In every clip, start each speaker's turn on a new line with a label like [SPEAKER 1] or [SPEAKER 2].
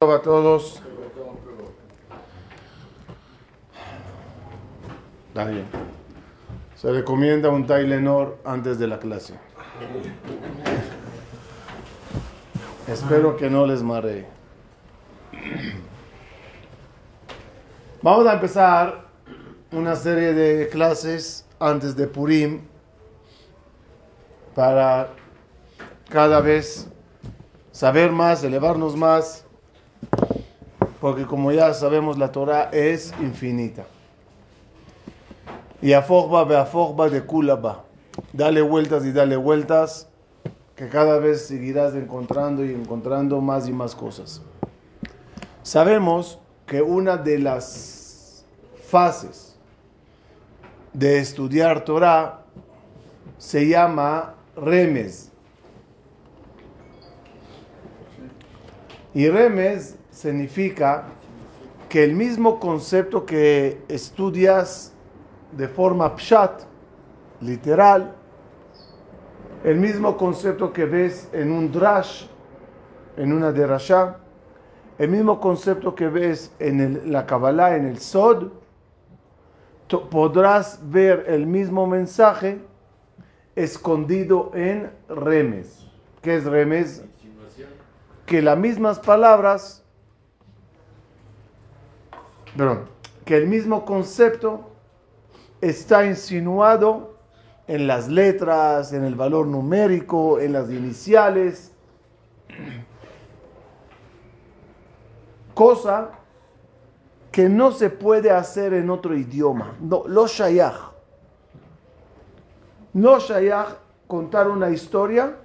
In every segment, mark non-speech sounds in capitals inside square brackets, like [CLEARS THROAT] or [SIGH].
[SPEAKER 1] a todos. Daniel. Se recomienda un Tylenol antes de la clase. Espero que no les maree. Vamos a empezar una serie de clases antes de Purim para cada vez saber más, elevarnos más porque como ya sabemos la Torah es infinita. Y afogba be afogba de kulaba. Dale vueltas y dale vueltas, que cada vez seguirás encontrando y encontrando más y más cosas. Sabemos que una de las fases de estudiar Torah se llama remes. Y remes significa que el mismo concepto que estudias de forma pshat, literal, el mismo concepto que ves en un drash, en una derasha, el mismo concepto que ves en la Kabbalah, en el Sod, podrás ver el mismo mensaje escondido en remes. ¿Qué es remes? Que las mismas palabras perdón, que el mismo concepto está insinuado en las letras, en el valor numérico, en las iniciales, cosa que no se puede hacer en otro idioma. No, lo shayach. No shayach contar una historia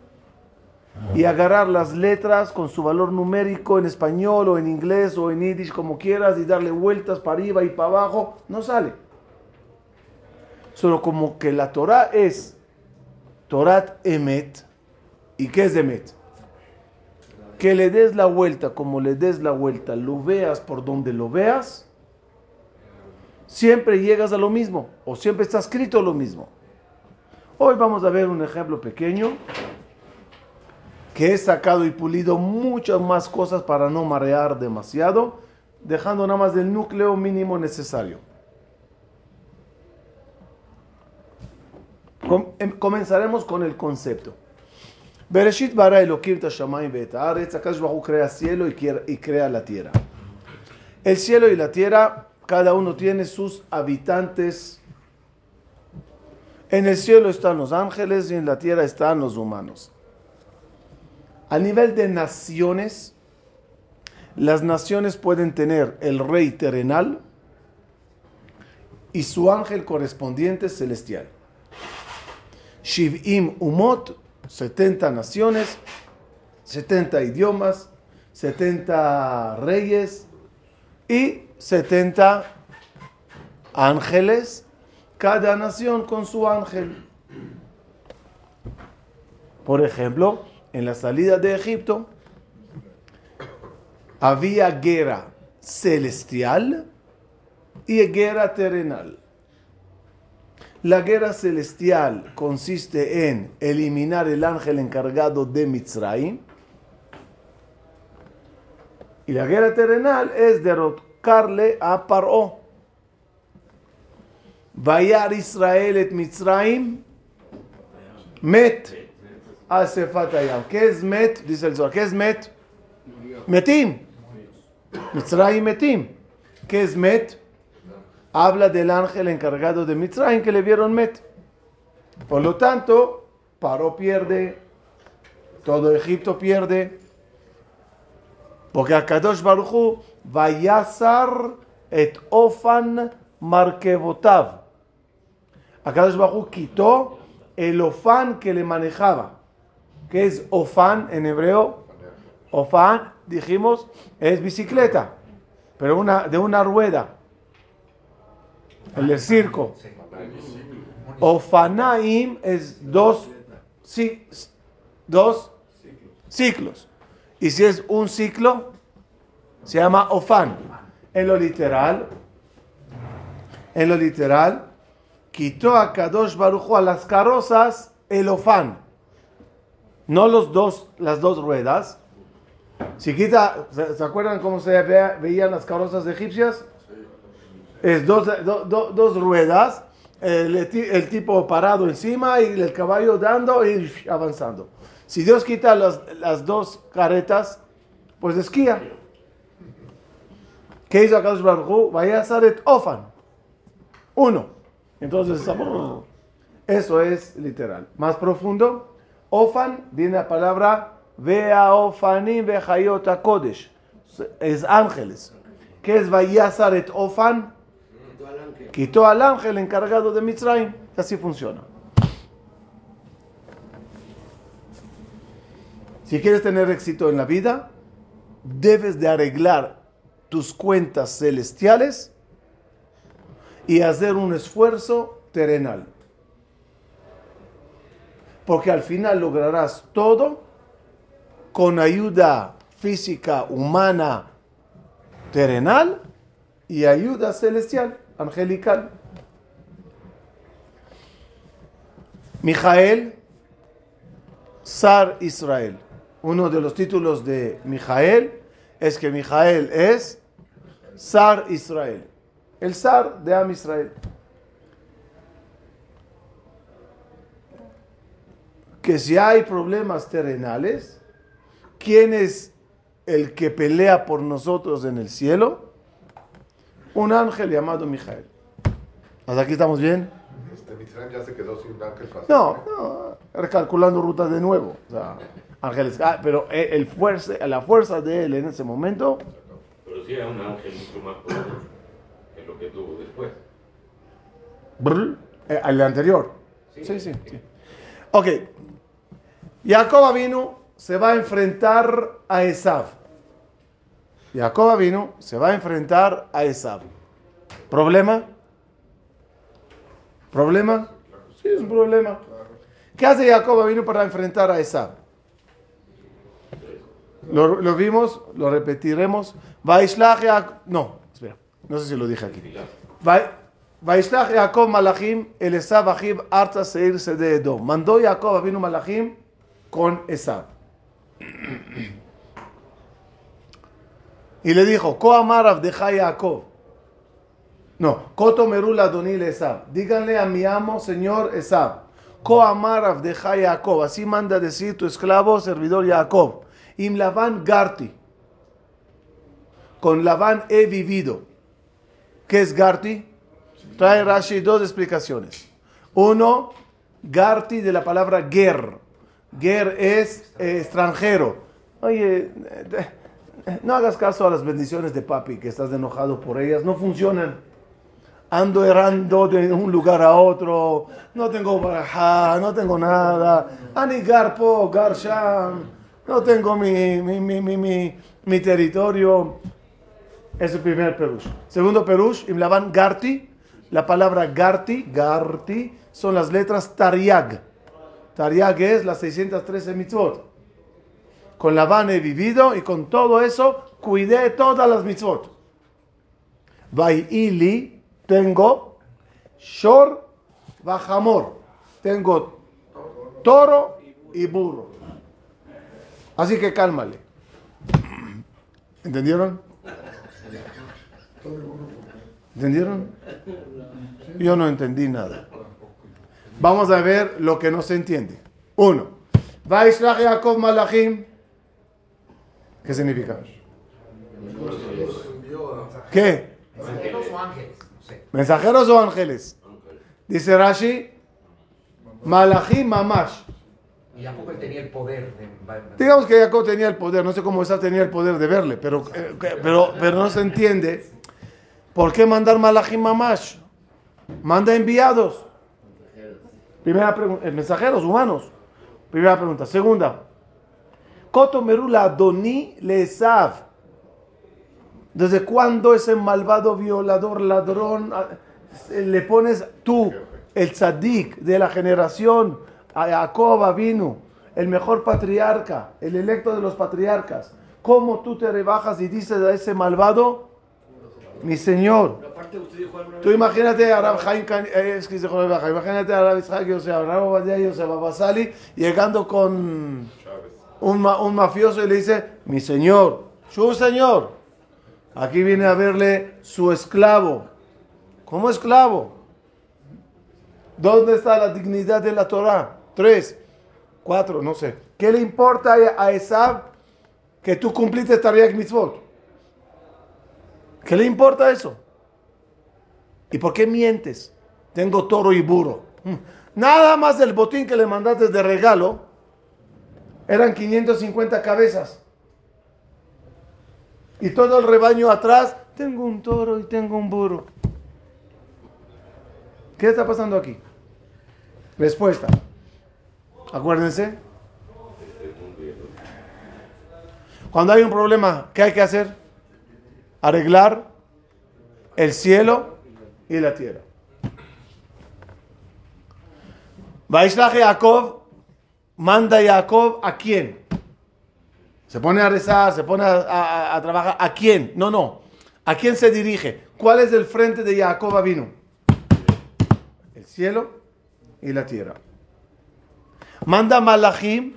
[SPEAKER 1] y agarrar las letras con su valor numérico en español o en inglés o en yiddish como quieras y darle vueltas para arriba y para abajo, no sale. Solo como que la Torah es Torat Emet. ¿Y qué es Emet? Que le des la vuelta como le des la vuelta, lo veas por donde lo veas, siempre llegas a lo mismo o siempre está escrito lo mismo. Hoy vamos a ver un ejemplo pequeño que he sacado y pulido muchas más cosas para no marear demasiado, dejando nada más el núcleo mínimo necesario. Em, comenzaremos con el concepto. Bereshit bara Elohim Akash crea cielo y crea la tierra. El cielo y la tierra, cada uno tiene sus habitantes. En el cielo están los ángeles y en la tierra están los humanos. A nivel de naciones, las naciones pueden tener el rey terrenal y su ángel correspondiente celestial. Shivim Umot, 70 naciones, 70 idiomas, 70 reyes y 70 ángeles, cada nación con su ángel. Por ejemplo, en la salida de Egipto, había guerra celestial y guerra terrenal. La guerra celestial consiste en eliminar el ángel encargado de Mitzrayim. Y la guerra terrenal es derrocarle a Paró. Vayar Israel et Mitzrayim met ¿Qué es Met? Dice el Zohar. ¿Qué es Met? Metim. Mitzrayim Metim. ¿Qué es Met? Habla del ángel encargado de Mitzrayim que le vieron Met. Por lo tanto, Paró pierde, todo Egipto pierde, porque Akadosh Baruchu vayasar et ofan markevotav. Akadosh Baruchu quitó el ofán que le manejaba. ¿Qué es ofán en hebreo? Ofán, dijimos, es bicicleta, pero una, de una rueda. El de circo. Ofanaim es dos, sí, dos ciclos. Y si es un ciclo, se llama ofán. En lo literal, en lo literal, quitó a Kadosh Barujo a las carrozas el ofán no los dos, las dos ruedas, Si quita, ¿se, se acuerdan cómo se ve- veían las carrozas egipcias? Es dos, do- do- dos ruedas, el, ti- el tipo parado encima y el caballo dando y avanzando. Si Dios quita las, las dos caretas, pues esquía. ¿Qué hizo Akadosh Baruj? Vaya a Saret Ofan. Uno. Entonces, eso es literal. Más profundo, Ofan viene la palabra Vea Ofanim Vejayot Kodesh. Es ángeles. ¿Qué es Vayazaret Ofan? Quitó al ángel encargado de Mitzrayim. Así funciona. Si quieres tener éxito en la vida, debes de arreglar tus cuentas celestiales y hacer un esfuerzo terrenal. Porque al final lograrás todo con ayuda física, humana, terrenal y ayuda celestial, angelical. Mijael, Sar Israel. Uno de los títulos de Mijael es que Mijael es Sar Israel. El Sar de Am Israel. Que si hay problemas terrenales, ¿quién es el que pelea por nosotros en el cielo? Un ángel llamado Mijael. ¿Hasta aquí estamos bien?
[SPEAKER 2] Este Mitzrayim ya se quedó sin ángel fácil.
[SPEAKER 1] No, no, recalculando rutas de nuevo. O sea, ángeles, ah, pero eh, el fuerza, la fuerza de él en ese momento,
[SPEAKER 3] Pero sí era un ángel mucho más poderoso que lo que tuvo después.
[SPEAKER 1] brr, eh, el anterior. Sí, sí, sí. Ok. Jacob vino, se va a enfrentar a Esav. Jacob vino, se va a enfrentar a Esav. ¿Problema? ¿Problema? Sí, es un problema. ¿Qué hace Jacob vino para enfrentar a Esav? Lo, vimos, lo repetiremos. No, espera, no sé si lo dije aquí. Va- Vaishlach Jacob Malachim, el Esav Achib Arta Seir Sede Edom. Mandó Jacob vino Malachim con Esav. Y le dijo, Ko amar Abdeja Jacob. No, Koto Merul Adonil Esav. Díganle a mi amo, señor Esav. Ko amar Abdeja Jacob. Así manda decir tu esclavo, servidor Jacob. Im Lavan Garti. Con Labán he vivido. ¿Qué es Garti? Trae Rashi dos explicaciones. Uno, Garti de la palabra ger. Ger es eh, extranjero. Oye, eh, no hagas caso a las bendiciones de papi, que estás enojado por ellas. No funcionan. Ando errando de un lugar a otro. No tengo barajá, no tengo nada. Ani garpo, garsham. No tengo mi, mi, mi, mi, mi, territorio. Es el primer perush. Segundo perush, Imlavan Garti. La palabra Garti, Garti, son las letras Tariag. Tariag es las 613 mitzvot. Con Labán he vivido y con todo eso cuidé todas las mitzvot. Vaili, tengo Shor, Bajamor. Tengo toro y burro. Así que cálmale. ¿Entendieron? ¿Entendieron? Yo no entendí nada. Vamos a ver lo que no se entiende. Uno. Vaishlach Yaakov Malachim. ¿Qué significa? ¿Qué?
[SPEAKER 4] ¿Mensajeros o ángeles?
[SPEAKER 1] Dice Rashi. Malachim Mamash.
[SPEAKER 4] Y él tenía el poder de...
[SPEAKER 1] Digamos que Jacob tenía el poder, no sé cómo esa tenía el poder de verle, pero, eh, pero, pero no se entiende. ¿Por qué mandar Malachim Mamash? Manda enviados. Primera pregunta, mensajeros humanos. Primera pregunta. Segunda. Koto Merula. ¿Desde cuándo ese malvado violador, ladrón, ah, le pones tú, el tzadik de la generación, a Jacob vino, el mejor patriarca, el electo de los patriarcas? ¿Cómo tú te rebajas y dices a ese malvado, mi señor? Tú imagínate a Rab Haim eh, es que Baja, imagínate a Rab Isaac Yosef, a Rab Obadiah Yosef, a Basali, llegando con un mafioso y le dice, mi señor, su señor. Aquí viene a verle su esclavo. ¿Cómo esclavo? ¿Dónde está la dignidad de la Torah? Tres, cuatro, no sé. ¿Qué le importa a Esab que tú cumpliste Tariq Mitzvot? ¿Qué le importa eso? ¿Y por qué mientes? Tengo toro y burro. Hmm. Nada más el botín que le mandaste de regalo eran 550 cabezas. Y todo el rebaño atrás, tengo un toro y tengo un burro. ¿Qué está pasando aquí? Respuesta. Acuérdense. Cuando hay un problema, ¿qué hay que hacer? Arreglar el cielo y la tierra. Vaishlach Jacob manda a Jacob a quién? Se pone a rezar, se pone a, trabajar. ¿A quién? No, no. ¿A quién se dirige? ¿Cuál es el frente de Jacob vino? El cielo y la tierra. Manda Malachim,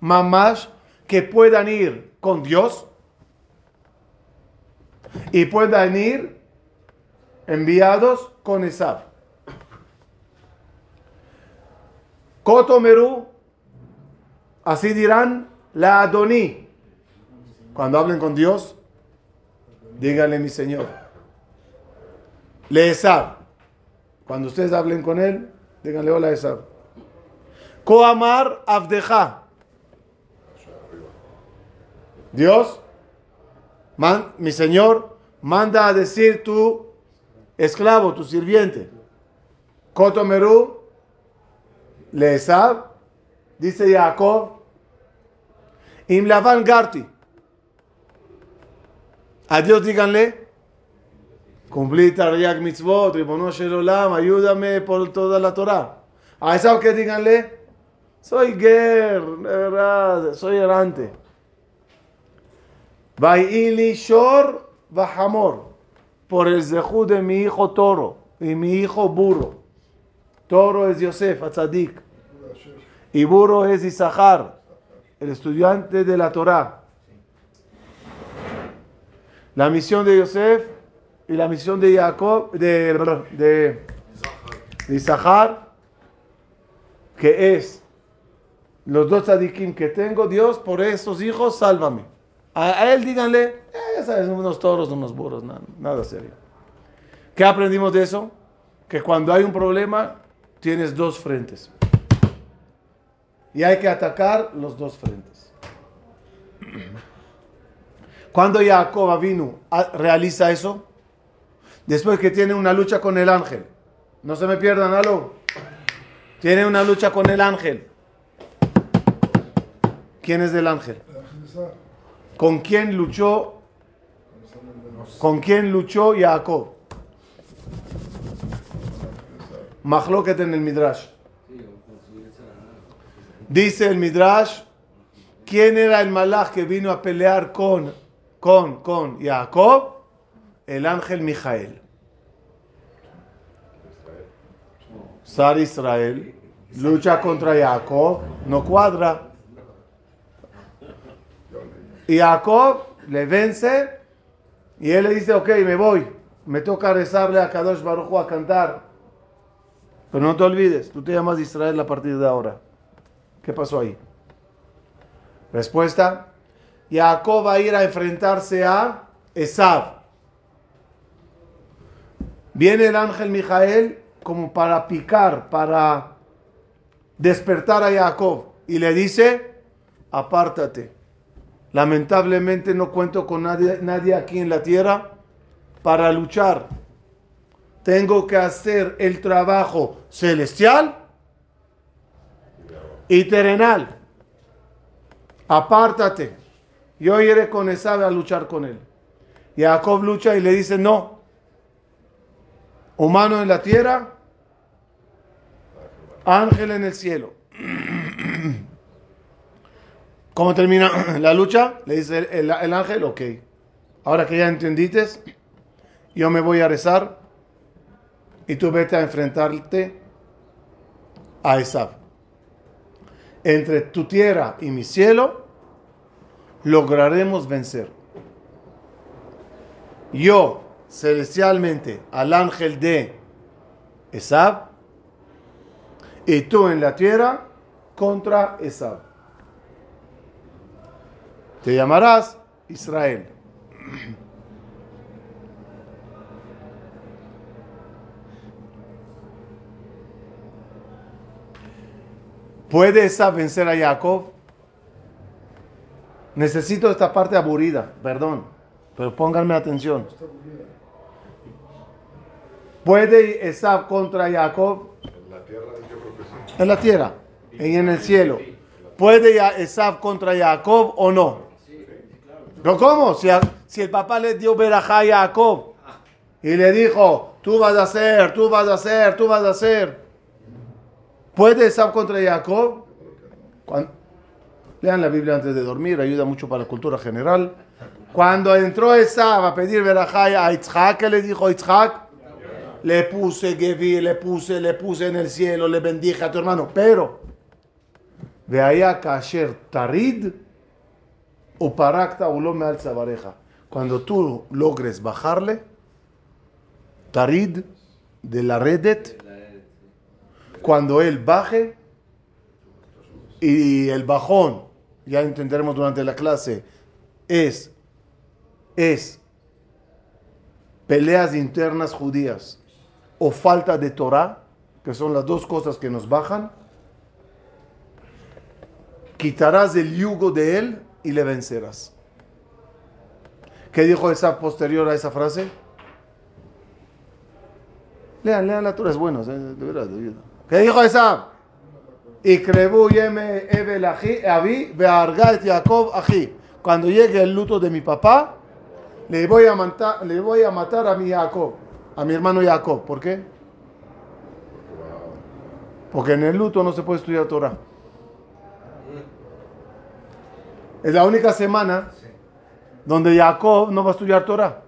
[SPEAKER 1] mamás, que puedan ir con Dios y puedan ir enviados con Esab. Kotomeru, así dirán la Adoní. Cuando hablen con Dios, díganle mi Señor. Le Esab. Cuando ustedes hablen con él, díganle hola Esab. Koamar Abdeja. Dios, mi Señor, manda a decir tu esclavo, tu sirviente. Kotomeru, Leesab, dice Jacob, Im Lavan Garti. A Dios díganle, cumplí Tariq Mitzvot, Ribono Shelolam, ayúdame por toda la Torah. A Esab que díganle, soy ger, de verdad, soy errante. Vaili Shor Bahamor, por el zehu de mi hijo toro y mi hijo burro. Toro es Yosef, Atzadik. Y burro es Isahar, el estudiante de la Torah. La misión de Yosef y la misión de Jacob, de, de, Isahar, que es los dos tzadikim que tengo, Dios, por esos hijos, sálvame. A, él díganle, eh, ya sabes, unos toros, unos burros, nada, nada serio. ¿Qué aprendimos de eso? Que cuando hay un problema, tienes dos frentes. Y hay que atacar los dos frentes. Cuando Jacob vino, realiza eso, después que tiene una lucha con el ángel, no se me pierdan algo, tiene una lucha con el ángel. ¿Quién es el ángel? ¿Con quién luchó? ¿Con quién luchó Jacob? Mahloket en el Midrash. Dice el Midrash, ¿quién era el malach que vino a pelear con, con, con Jacob? El ángel Mijael. Sar Israel lucha contra Jacob, no cuadra. Y Jacob le vence y él le dice, ok, me voy. Me toca rezarle a Kadosh Baruch a cantar. Pero no te olvides, tú te llamas Israel a partir de ahora. ¿Qué pasó ahí? Respuesta. Jacob va a ir a enfrentarse a Esav. Viene el ángel Mijael como para picar, para despertar a Jacob. Y le dice, apártate Lamentablemente no cuento con nadie, nadie aquí en la tierra para luchar. Tengo que hacer el trabajo celestial y terrenal. Apártate. Yo iré con Esabe a luchar con él. Y Jacob lucha y le dice, no. Humano en la tierra, ángel en el cielo. ¿Cómo termina [CLEARS THROAT] la lucha? Le dice el, ángel, ok. Ahora que ya entendiste, yo me voy a rezar y tú vete a enfrentarte a Esab. Entre tu tierra y mi cielo, lograremos vencer. Yo, celestialmente, al ángel de Esab, y tú en la tierra contra Esab. Te llamarás Israel. ¿Puede Esab vencer a Jacob? Necesito esta parte aburrida, perdón, pero pónganme atención. ¿Puede Esab contra Jacob?
[SPEAKER 2] En la tierra yo creo que sí.
[SPEAKER 1] En la tierra y en el cielo. ¿Puede ya Esab contra Jacob o no? ¿No cómo? Si, el papá le dio verajá a Jacob y le dijo, tú vas a hacer, tú vas a hacer, tú vas a hacer. ¿Puede Esab contra Jacob? Cuan- Lean la Biblia antes de dormir, ayuda mucho para la cultura general. Cuando entró Esab a pedir verajá a Yitzhak, ¿qué le dijo Yitzhak? Le puse Gevi, le puse, le puse en el cielo, le bendije a tu hermano. Pero, de allá kasher tarid o parakta ulome al bareja. Cuando tú logres bajarle, tarid de la redet, cuando él baje y el bajón, ya entenderemos durante la clase, es, es peleas internas judías o falta de Torah, que son las dos cosas que nos bajan, quitarás el yugo de él y le vencerás. ¿Qué dijo esa posterior a esa frase? Lean, lean la Torah, es bueno, de verdad. verdad. ¿Qué dijo esa? Y crebu yeme aji- avi ve'arga et Jacob aji. Cuando llegue el luto de mi papá, le voy a matar, le voy a, matar a mi Jacob, a mi hermano Jacob. ¿Por qué? Porque en el luto no se puede estudiar Torah. Es la única semana donde Jacob no va a estudiar Torah.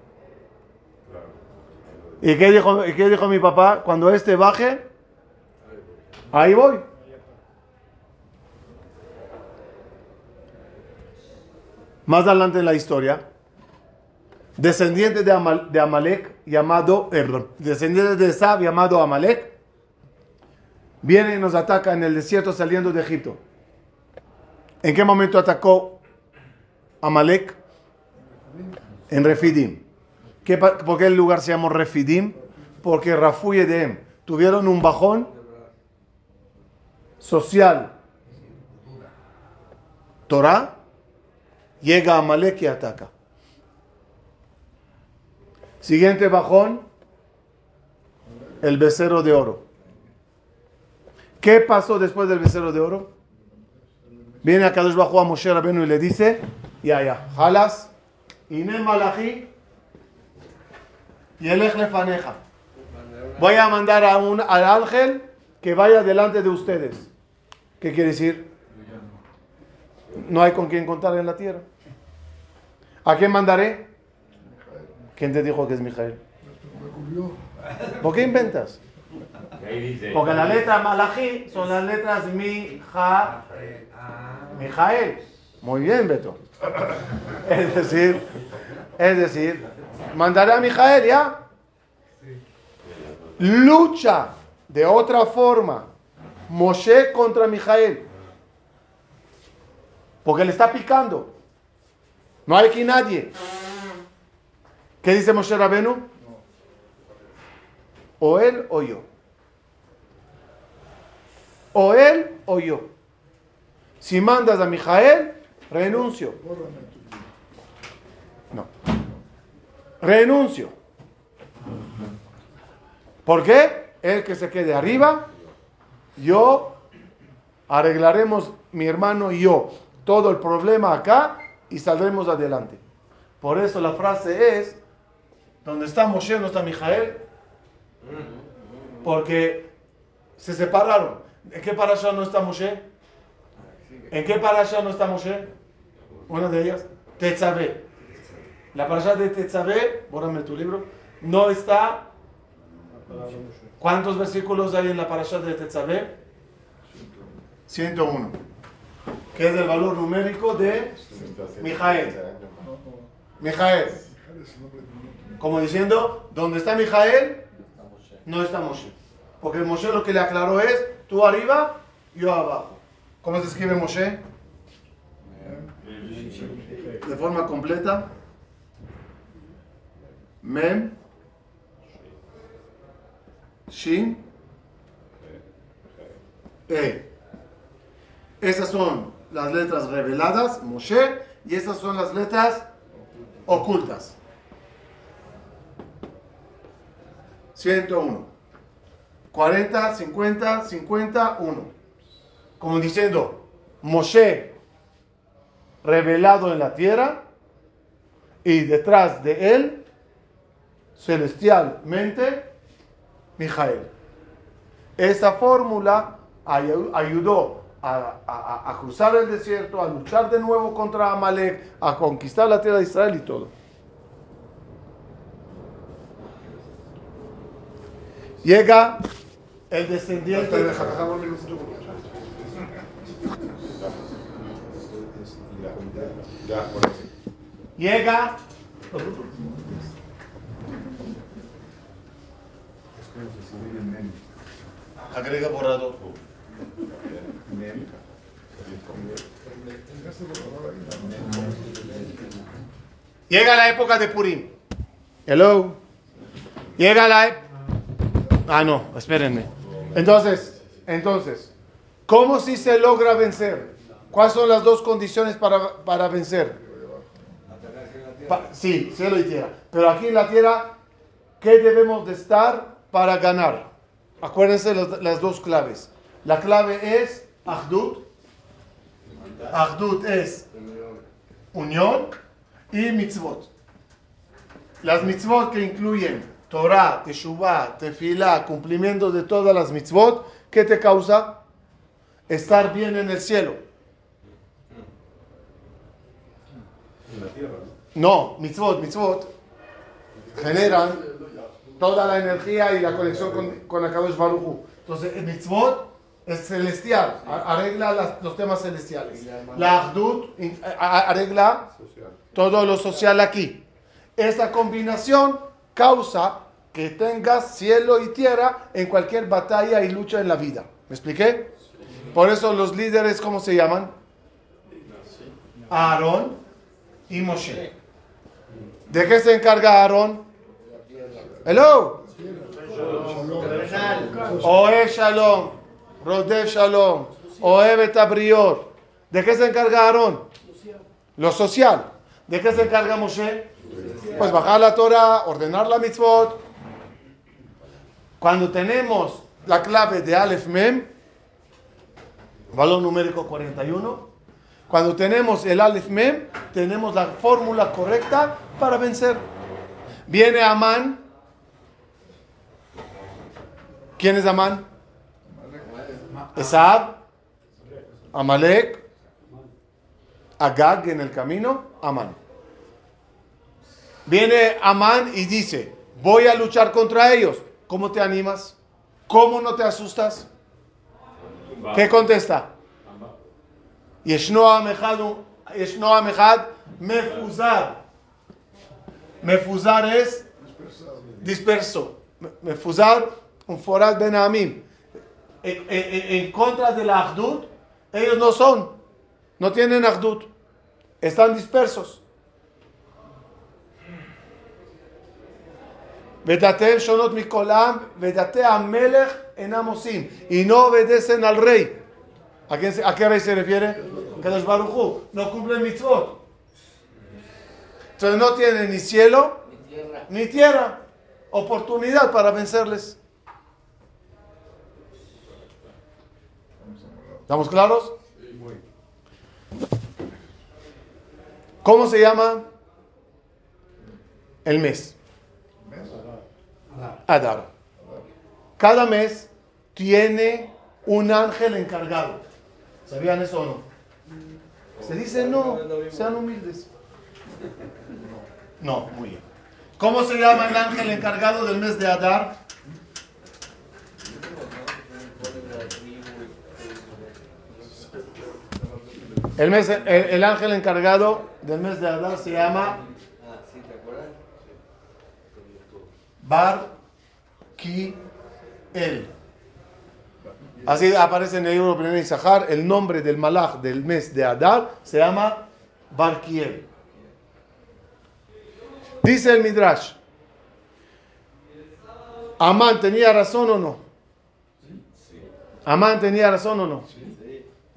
[SPEAKER 1] ¿Y qué dijo, qué dijo mi papá? Cuando este baje, ahí voy. Más adelante en la historia, descendiente de, Amal- de Amalek, llamado, eh, descendiente de Esab, llamado Amalek, viene y nos ataca en el desierto saliendo de Egipto. ¿En qué momento atacó Amalek? En Refidim. ¿Qué ¿Por qué el lugar se llamó Refidim? Porque Rafu y Edem tuvieron un bajón social. Torah, llega Amalek y ataca. Siguiente bajón, el becerro de oro. ¿Qué pasó después del becerro de oro? Viene a Kadosh Bajo a Moshe Rabenu y le dice, ya, ya, jalas, inem malachi, y el lefaneja. Voy a mandar a un, al ángel que vaya delante de ustedes. ¿Qué quiere decir? No hay con quien contar en la tierra. ¿A quién mandaré? ¿Quién te dijo que es Mijael? ¿Por qué inventas? Porque la letra Malachi son las letras Mija, Mijael. Muy bien, Beto. [LAUGHS] Es decir, es decir, mandaré a Mijael, ¿ya? Lucha de otra forma Moshe contra Mijael. Porque le está picando. No hay aquí nadie. ¿Qué dice Moshe Rabenu? O él o yo. O él o yo. Si mandas a Mijael, renuncio. No. Renuncio. ¿Por qué? Él que se quede arriba, yo arreglaremos, mi hermano y yo, todo el problema acá y saldremos adelante. Por eso la frase es, donde está Moshe no está Mijael, porque se separaron. ¿En qué parasha no está Moshe? ¿En qué parasha no está Moshe? Una de ellas, Tetzabé. La parasha de Tetzabé, bórrame tu libro, no está. ¿Cuántos versículos hay en la parasha de Tetzabé? 101. que es el valor numérico de Mijael. Mijael. Como diciendo, donde está Mijael, no está Moshe. Porque Moshe lo que le aclaró es, tú arriba, yo abajo. ¿Cómo se escribe Moshe? De forma completa. Mem. Shin. E. Esas son las letras reveladas, Moshe, y esas son las letras ocultas. 101. 40, 50, 50, 1. Como diciendo, Moshe revelado en la tierra y detrás de él, celestialmente, Mijael. Esa fórmula ay- ayudó a, a- a cruzar el desierto, a luchar de nuevo contra Amalek, a conquistar la tierra de Israel y todo. Llega el descendiente.
[SPEAKER 2] Ya, por eso.
[SPEAKER 1] Llega. Agrega borrador. Llega la época de Purim. Hello. Llega la época. Ah, no, espérenme. Entonces, entonces, ¿cómo si se logra vencer? ¿Cuáles son las dos condiciones para, para vencer? Sí, cielo y tierra. Pero aquí en la tierra, ¿qué debemos de estar para ganar? Acuérdense los- las dos claves. La clave es Ahdut. Ahdut es unión y mitzvot. Las mitzvot que incluyen Torah, Teshuvah, Tefilá, cumplimiento de todas las mitzvot, ¿qué te causa? Estar bien en el cielo. No, mitzvot, mitzvot generan toda la energía y la conexión con, con Akadosh Baruj Hu. Entonces, el mitzvot es celestial, arregla las- los temas celestiales. La Ahdut arregla todo lo social aquí. Esa combinación causa que tengas cielo y tierra en cualquier batalla y lucha en la vida. ¿Me expliqué? Por eso los líderes, ¿cómo se llaman? Aarón y Moshe. ¿De qué se encarga Aarón? Hello. Oe Shalom, Rodef Shalom, Oe Betabrior. ¿De qué se encarga Aarón? Lo social. ¿De qué se encarga Moshe? Pues bajar la Torah, ordenar la mitzvot. Cuando tenemos la clave de Aleph Mem, valor numérico 41, cuando tenemos el Aleph Mem, tenemos la fórmula correcta para vencer. Viene Amán. ¿Quién es Amán? Esab, Amalek, Agag en el camino, Amán. Viene Amán y dice, voy a luchar contra ellos. ¿Cómo te animas? ¿Cómo no te asustas? ¿Qué contesta? ישנו עם אחד, הוא- ישנו עם אחד מפוזר. מפוזר es disperso. מפוזר, un foral ben amim. En, en- en contra de la Ahdut, ellos no son, no tienen Ahdut, están dispersos. ודתיהם שונות מכולם, ודתי המלך אינם עושים. y no obedecen al rey. ¿A, quién a qué rey se refiere? Kadosh Baruj Hu. No cumplen mitzvot. Entonces no tienen ni cielo ni tierra. Oportunidad para vencerles. ¿Estamos claros? ¿Cómo se llama el mes? Adar. Cada mes tiene un ángel encargado. ¿Sabían eso o no? Se dice no, sean humildes. No, muy bien. ¿Cómo se llama el ángel encargado del mes de Adar? El, mes, el, el ángel encargado del mes de Adar se llama
[SPEAKER 5] sí, ¿te acuerdas?
[SPEAKER 1] Bar Ki El. Así aparece en el libro de Isahar, el nombre del malach del mes de Adar se llama Bar Kiel. Dice el Midrash, Amán tenía razón o no? Amán tenía razón o no?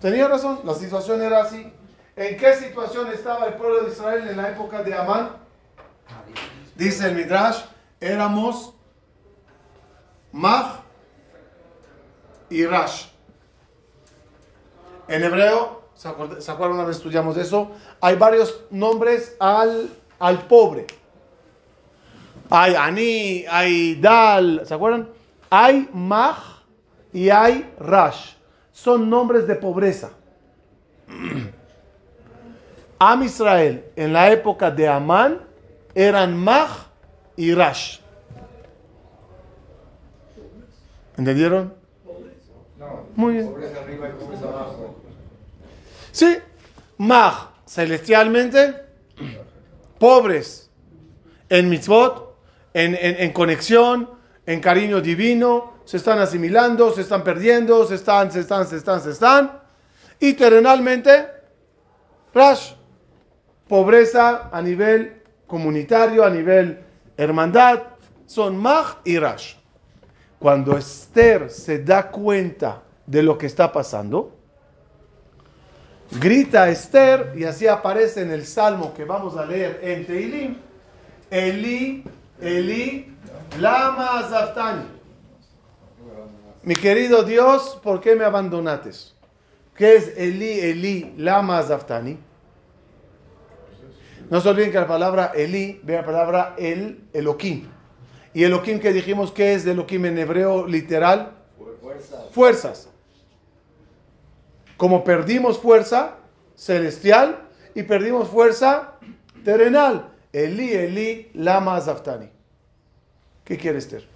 [SPEAKER 1] Tenía razón, la situación era así. ¿En qué situación estaba el pueblo de Israel en la época de Amán? Dice el Midrash, éramos Mach y Rash. En hebreo, ¿se acuerdan, ¿se acuerdan una vez estudiamos eso? Hay varios nombres al, al pobre. Hay Ani, hay Dal, ¿se acuerdan? Hay Mach y hay Rash. Son nombres de pobreza. [CLEARS THROAT] Am Israel, en la época de Amán, eran Mach y Rash. ¿Entendieron? Muy bien.
[SPEAKER 5] Pobreza arriba y pobreza abajo.
[SPEAKER 1] Sí, Mach, celestialmente, pobres en mitzvot, en, en- en conexión, en cariño divino, se están asimilando, se están perdiendo, se están, se están, se están, se están. Y terrenalmente, Rash, pobreza a nivel comunitario, a nivel hermandad, son Mach y Rash. Cuando Esther se da cuenta de lo que está pasando, grita Esther y así aparece en el salmo que vamos a leer en Teilim. Eli, Eli, lama zaftani. Mi querido Dios, ¿por qué me abandonaste? ¿Qué es Eli, Eli, lama zaftani? No se olviden que la palabra Eli ve la palabra El, Elohim. Y Elohim que dijimos que es de Elohim en hebreo literal,
[SPEAKER 5] Fuerza.
[SPEAKER 1] fuerzas. Como perdimos fuerza celestial y perdimos fuerza terrenal. Eli, Eli, lama zaftani. ¿Qué quiere Esther?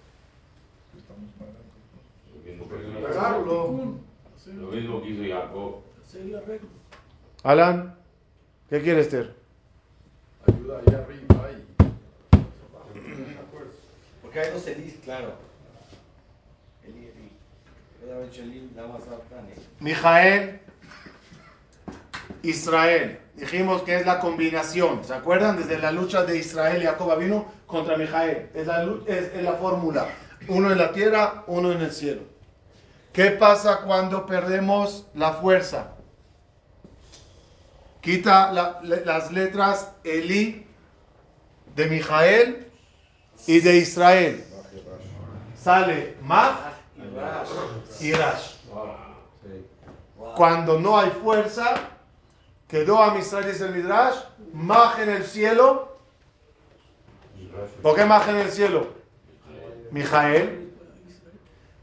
[SPEAKER 3] Lo mismo que hizo-
[SPEAKER 2] Pegarlo.
[SPEAKER 3] Lo mismo que hizo Jacob.
[SPEAKER 1] Alan, ¿qué quiere Esther?
[SPEAKER 2] Ayuda ahí arriba, ahí.
[SPEAKER 5] Porque hay dos Elis, claro. Eli, Eli.
[SPEAKER 1] Mijael, Israel. Dijimos que es la combinación. ¿Se acuerdan? Desde la lucha de Israel y Jacob vino contra Mijael. Es la, es- la fórmula. Uno en la tierra, uno en el cielo. ¿Qué pasa cuando perdemos la fuerza? Quita las letras Eli de Mijael y de Israel. Sale Mach y Rash. Cuando no hay fuerza, quedó a Israel, dice el Midrash, Maj en el cielo. ¿Por qué Maj en el cielo? Mijael.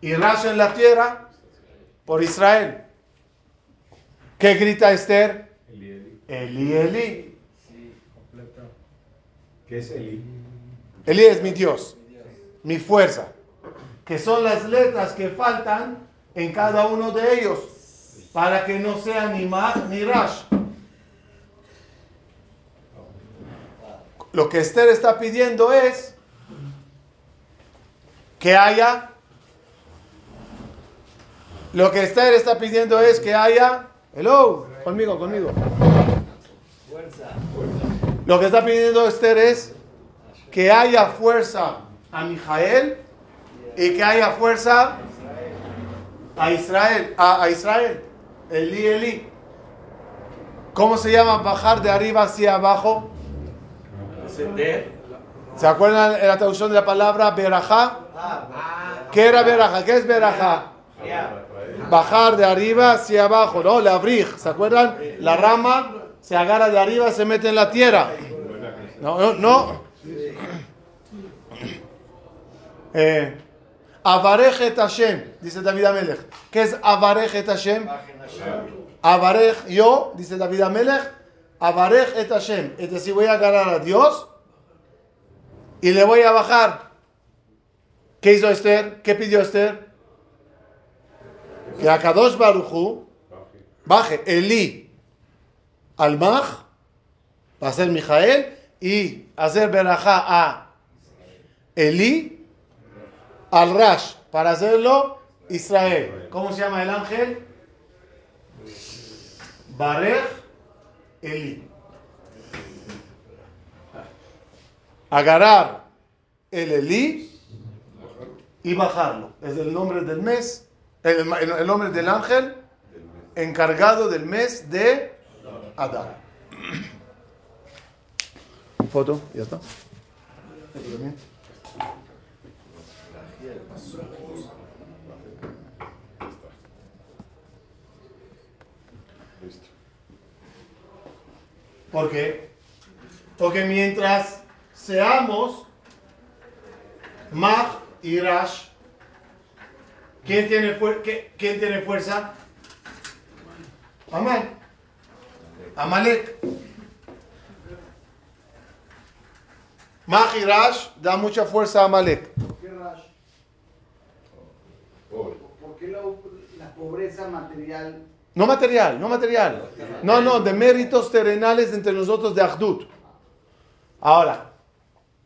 [SPEAKER 1] Y Rash en la tierra por Israel. ¿Qué grita Esther? Eli, Eli.
[SPEAKER 2] ¿Qué es Eli?
[SPEAKER 1] Eli es mi Dios, mi fuerza. Que son las letras que faltan en cada uno de ellos. Para que no sea ni Maj ni Rash. Lo que Esther está pidiendo es que haya. Lo que Esther está pidiendo es que haya. Hello, conmigo, conmigo.
[SPEAKER 5] Fuerza.
[SPEAKER 1] Lo que está pidiendo Esther es que haya fuerza a Mijael y que haya fuerza a Israel, a, a Israel. Eli, Eli. ¿Cómo se llama bajar de arriba hacia abajo?
[SPEAKER 5] Ascender.
[SPEAKER 1] ¿Se acuerdan de la traducción de la palabra berajá? ¿Qué era berajá? ¿Qué es berajá? Bajar de arriba hacia abajo, ¿no? La brij, ¿se acuerdan? La rama se agarra de arriba, se mete en la tierra. No, no, no. Eh, Avarej et Hashem, dice David Amelech. ¿Qué es Avarej et Hashem? Avarej yo, dice David Amelech. Avarej et Hashem. Es decir, voy a agarrar a Dios y le voy a bajar. ¿Qué hizo Esther? ¿Qué pidió Esther? Que a Kadosh Baruchu baje. Eli. al Maj, va a ser Mijael, y hacer Berajá a Eli, al Rash, para hacerlo Israel. ¿Cómo se llama el ángel? Barej Eli. Agarrar el Eli y bajarlo. Es el nombre del mes, el, el- el nombre del ángel encargado del mes de Adar. Foto, ya está. ¿Por qué? Porque mientras seamos Maj y Rash, ¿quién tiene, qué- quién tiene fuerza? Amán. Amalek. Maj y Rash da mucha fuerza a Amalek.
[SPEAKER 6] ¿Por qué Rash?
[SPEAKER 3] Pobre.
[SPEAKER 6] ¿Por qué la, la pobreza material?
[SPEAKER 1] No material, no material. No, no, de méritos terrenales entre nosotros de Ahdut. Ahora,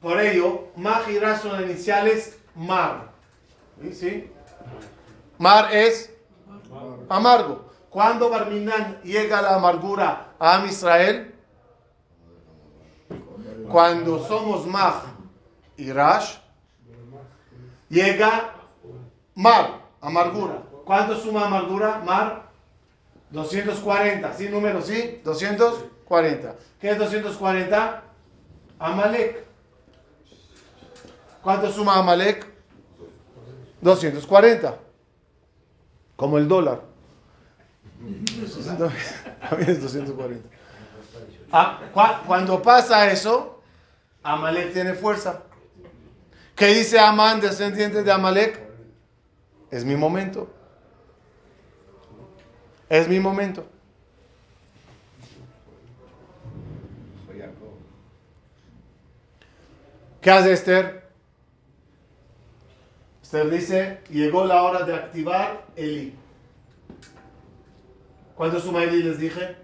[SPEAKER 1] por ello, Maj y Rash son iniciales Mar. ¿Sí? ¿Sí? Mar es amargo. ¿Cuándo Barminan llega la amargura a Am Israel? Cuando somos Maj y Rash, llega Mar, amargura. ¿Cuánto suma amargura? Mar, 240. ¿Sí, número? ¿Sí? 240. ¿Qué es 240? Amalek. ¿Cuánto suma Amalek? 240. Como el dólar. [LAUGHS] También es 240. Ah, cua- cuando pasa eso, Amalek tiene fuerza. ¿Qué dice Amán, descendiente de Amalek? Es mi momento. Es mi momento. ¿Qué hace Esther? Esther dice, llegó la hora de activar Eli. ¿Cuánto suma Eli les dije?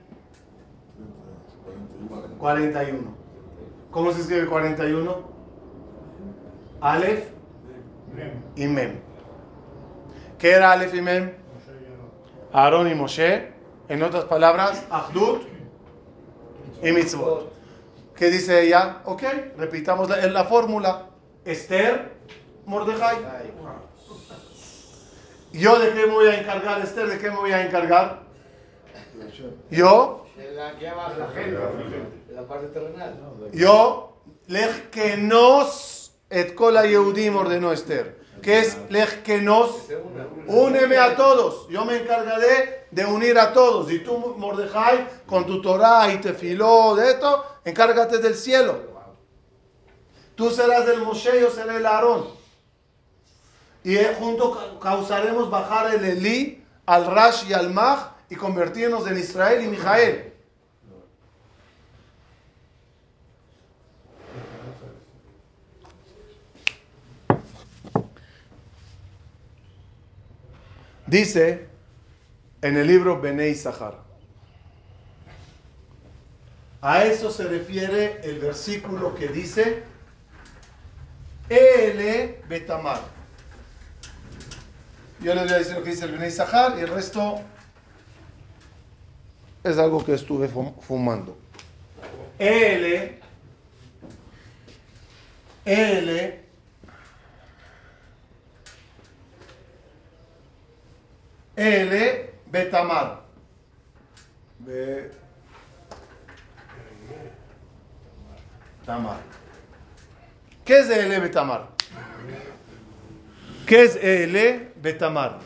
[SPEAKER 1] 41. ¿Cómo se escribe 41? Aleph y Mem. ¿Qué era Aleph y Mem? Aarón y Moshe. En otras palabras, Ahdut y Mitzvot. ¿Qué dice ella? Ok, repitamos la, la fórmula. Esther, Mordejai. ¿Yo de qué me voy a encargar, Esther? ¿De qué me voy a encargar? Yo,
[SPEAKER 5] la parte terrenal.
[SPEAKER 1] yo, lech que nos et kol Yehudim ordenó Esther. ¿Qué es lech que nos? Úneme a todos. Yo me encargaré de unir a todos. Y tú, Mordejai, con tu Torah y tefiló de esto, encárgate del cielo. Tú serás el Moshe, yo seré el Aarón. Y eh, juntos ca- causaremos bajar el Elí al Rash y al Maj y convertirnos en Israel y Mijael. Dice en el libro Benei Sahar. A eso se refiere el versículo que dice Ele Betamar. Yo les voy a decir lo que dice el Benei Sahar y el resto es algo que estuve fum- fumando. Ele Ele Ele Betamar. Be- Tamar. ¿Qué es Ele Betamar? ¿Qué es Ele Betamar?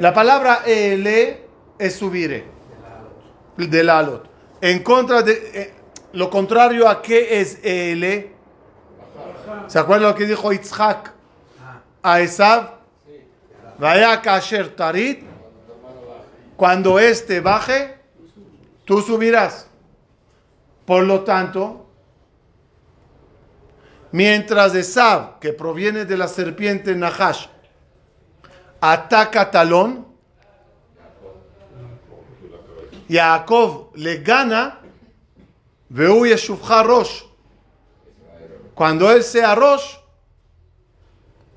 [SPEAKER 1] La palabra Ele es subire. Del alot. En contra de. eh, lo contrario a qué es Ele. ¿Se acuerdan lo que dijo Yitzhak a Esav? Vaya kasher tarit. Cuando este baje, tú subirás. Por lo tanto, mientras Esav, que proviene de la serpiente Nahash, ataca a Talón, Jacob le gana, Veu Yeshuvcha Rosh. Cuando él sea Rosh,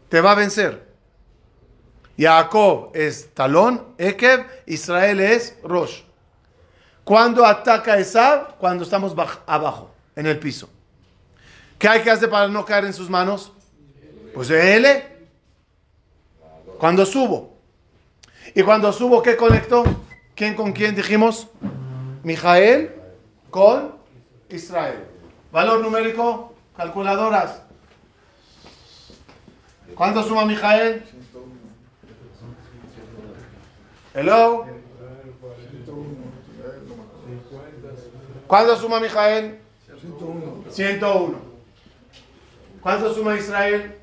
[SPEAKER 1] te va a vencer. Jacob es talón, Ekev, Israel es Rosh. Cuando ataca Esab? Cuando estamos baj- abajo, en el piso. ¿Qué hay que hacer para no caer en sus manos? Pues L. Cuando subo. Y cuando subo, ¿qué conecto? ¿Quién con quién dijimos? Mijael con Israel. Valor numérico, calculadoras. ¿Cuánto suma Mijael? Hello. ¿Cuánto suma Mijael? 101. ¿Cuánto suma Israel?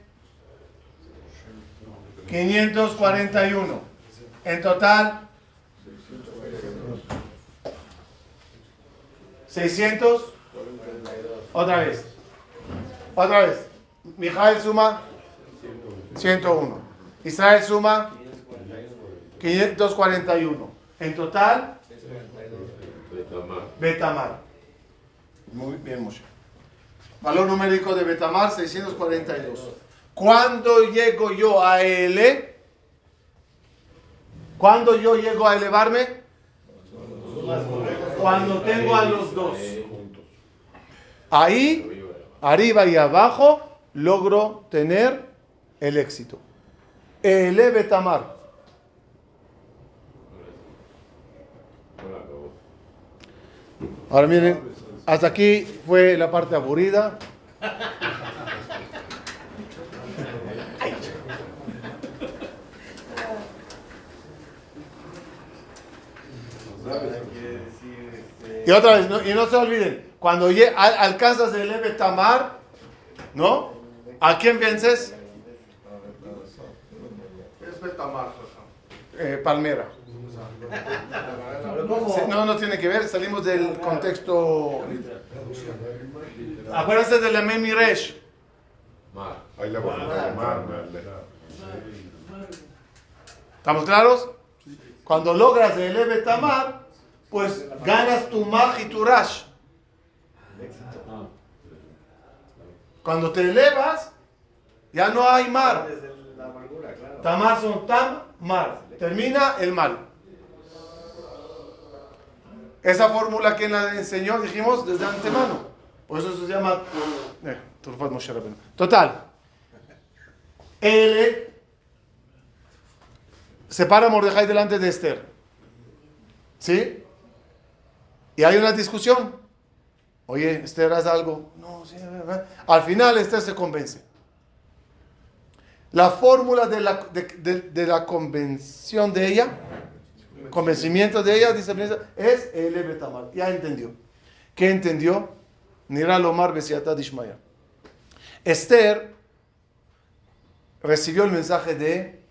[SPEAKER 1] 541. En total, 600. Otra vez. Otra vez. Mijael suma 101. Israel suma 541. En total,
[SPEAKER 3] Betamar.
[SPEAKER 1] Betamar. Muy bien, Moshe. Valor numérico de Betamar, 642. ¿Cuándo llego yo a L? ¿Cuándo yo llego a elevarme? Cuando tengo a los dos. Ahí, arriba y abajo, logro tener el éxito. Ele Betamar.
[SPEAKER 3] Ahora acabó.
[SPEAKER 1] Ahora miren, hasta aquí fue la parte aburrida. Y otra vez, no- y no se olviden, cuando alcanzas el Ebe Tamar, ¿no? ¿A quién vences?
[SPEAKER 2] Es Betamar,
[SPEAKER 1] Eh, Palmera. No, no tiene que ver, salimos del contexto. Acuérdense de la Memi Resh.
[SPEAKER 3] Mar.
[SPEAKER 2] Ahí la
[SPEAKER 1] ¿Estamos claros? Cuando logras el Tamar, pues ganas tu Maj y tu Rash. Cuando te elevas, ya no hay mar. Tamar son tam, mar. Termina el mal. Esa fórmula que la enseñó, dijimos, desde antemano. Por eso se llama eh. Total. L se para Mordejai delante de Esther. ¿Sí? Y hay una discusión. Oye, Esther, haz algo. No, sí. Al final Esther se convence. La fórmula de la, de la convención de ella, convencimiento de ella, dice es el Betamar. Ya entendió. ¿Qué entendió? Nira Lomar Besiata Dishmaya. Esther recibió el mensaje de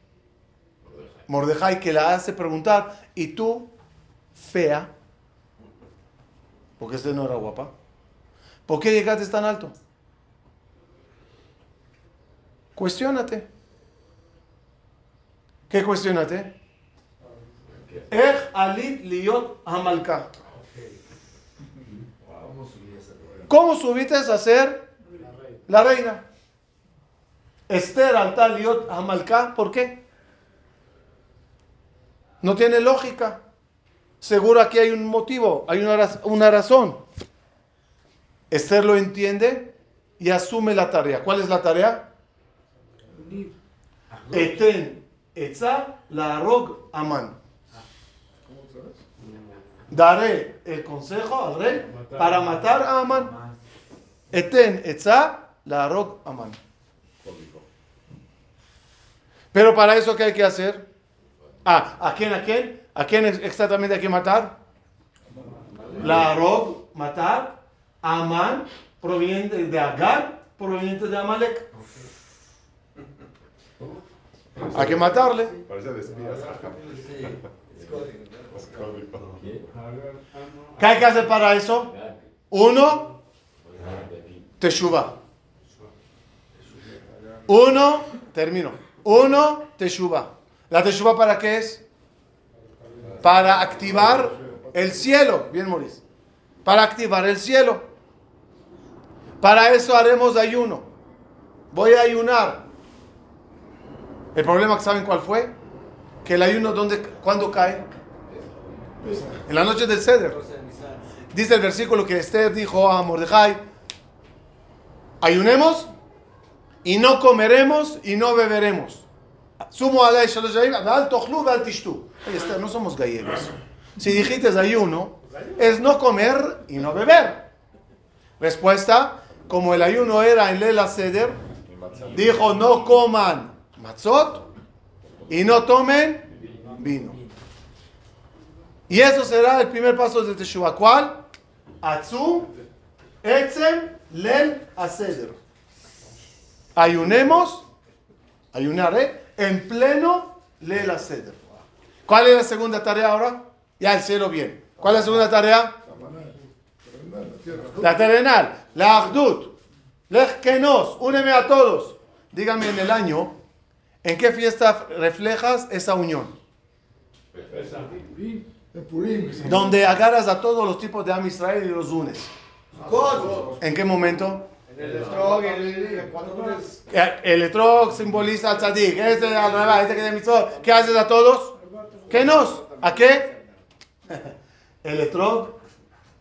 [SPEAKER 1] Mordejai que la hace preguntar, ¿y tú, fea? Porque Esther no era guapa. ¿Por qué llegaste tan alto? Cuestiónate. ¿Qué cuestiónate? Ech alit liot hamalka. ¿Cómo subiste a ser la reina? Esther alta liot hamalka. ¿Por qué? No tiene lógica. Seguro aquí hay un motivo, hay una, una razón. Esther lo entiende y asume la tarea. ¿Cuál es la tarea? Eten etza la rog aman. Daré el consejo al rey para matar a Amán. Eten etza la rog aman. Pero para eso, ¿qué hay que hacer? Ah, ¿a quién, a quién? ¿A quién ex- exactamente hay que matar? La Rog, matar. Amán, proveniente de Agar, proveniente de Amalek. Hay que matarle.
[SPEAKER 2] Parece de espías.
[SPEAKER 1] ¿Qué hay que hacer para eso? Uno, Teshuvah. Uno, termino. Uno, Teshuvah. ¿La Teshuvah para qué es? Para activar El cielo, bien Maurice, para activar el cielo. Para eso haremos ayuno. Voy a ayunar. El problema, ¿saben cuál fue? Que el ayuno, ¿dónde, ¿cuándo cae? En la noche del ceder. Dice el versículo que Esther dijo a Mordejai, ayunemos y no comeremos y no beberemos. Sumo alay Esther, no somos gallegos. Si dijiste ayuno, es no comer y no beber. Respuesta, como el ayuno era en Lela Seder, dijo no coman matzot y no tomen vino. Y eso será el primer paso de Teshuvah. ¿Cuál? Atzu, Etzem, Lel, Aseder. Ayunemos, ayunaré, en pleno Lel, Aseder. ¿Cuál es la segunda tarea ahora? Ya el cielo bien. ¿Cuál es la segunda tarea? La terrenal, la Agdut, Lech Kenos, úneme a todos. Dígame en el año, ¿en qué fiesta reflejas esa unión? Donde agarras a todos los tipos de Am Israel y los unes. ¿En qué momento?
[SPEAKER 5] En el estrog, el,
[SPEAKER 1] Eh, El etrog simboliza al tzadik, este al revés, este que de mitzvot. ¿Qué haces a todos? ¿Qué nos? ¿A qué? [LAUGHS] El etrog,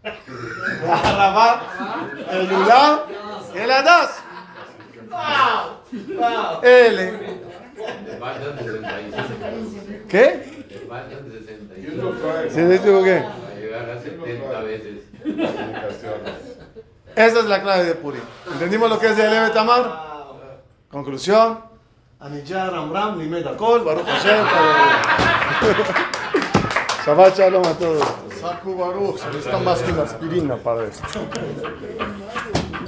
[SPEAKER 1] la [LAUGHS] rabá, el lulá, el adas. El,
[SPEAKER 3] Le faltan 65.
[SPEAKER 1] ¿Qué?
[SPEAKER 3] Le faltan 65.
[SPEAKER 1] ¿Sí, digo qué?
[SPEAKER 3] Para llegar a 70 veces.
[SPEAKER 1] Esa es la clave de Purim. ¿Entendimos lo que es de Eleve Tamar? Conclusión. Anillar, Amram, Akol, Baruch [LAUGHS] Hashem. Shabbat Shalom a todos.
[SPEAKER 2] Saku Baruch, necesita más que una aspirina para esto.